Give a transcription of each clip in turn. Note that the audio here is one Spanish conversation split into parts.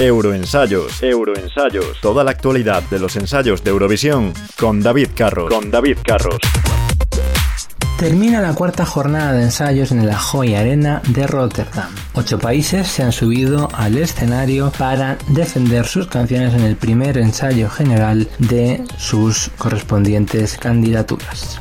Euroensayos. Euroensayos. Toda la actualidad de los ensayos de Eurovisión con David Carros. Con David Carros. Termina la cuarta jornada de ensayos en la Joy Arena de Rotterdam. Ocho países se han subido al escenario para defender sus canciones en el primer ensayo general de sus correspondientes candidaturas.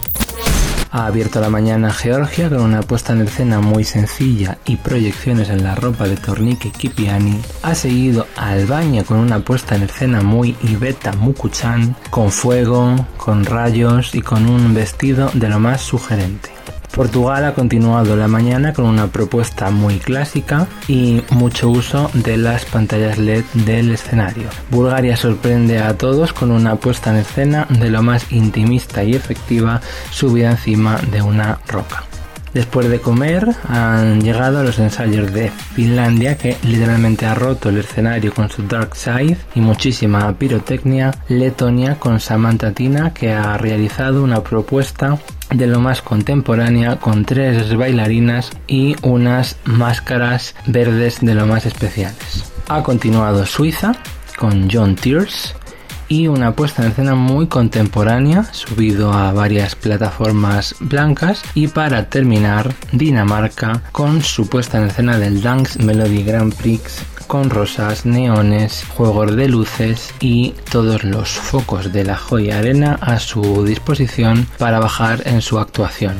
Ha abierto la mañana Georgia con una puesta en escena muy sencilla y proyecciones en la ropa de Tornike Kipiani. Ha seguido Albania con una puesta en escena muy Iveta Mukuchan, con fuego, con rayos y con un vestido de lo más sugerente. Portugal ha continuado la mañana con una propuesta muy clásica y mucho uso de las pantallas LED del escenario. Bulgaria sorprende a todos con una puesta en escena de lo más intimista y efectiva subida encima de una roca. Después de comer han llegado los ensayos de Finlandia que literalmente ha roto el escenario con su Dark Side y muchísima pirotecnia. Letonia con Samantha Tina que ha realizado una propuesta de lo más contemporánea con tres bailarinas y unas máscaras verdes de lo más especiales. Ha continuado Suiza con John Tears y una puesta en escena muy contemporánea, subido a varias plataformas blancas y para terminar Dinamarca con su puesta en escena del Dance Melody Grand Prix con rosas, neones, juegos de luces y todos los focos de la joya arena a su disposición para bajar en su actuación.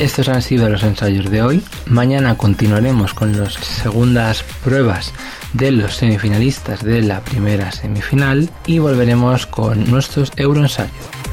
Estos han sido los ensayos de hoy. Mañana continuaremos con las segundas pruebas de los semifinalistas de la primera semifinal y volveremos con nuestros euroensayos.